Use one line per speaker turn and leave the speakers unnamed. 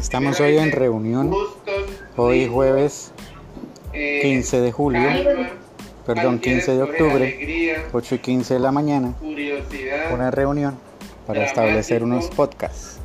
Estamos hoy en reunión, hoy jueves 15 de julio, perdón, 15 de octubre, 8 y 15 de la mañana, una reunión para establecer unos podcasts.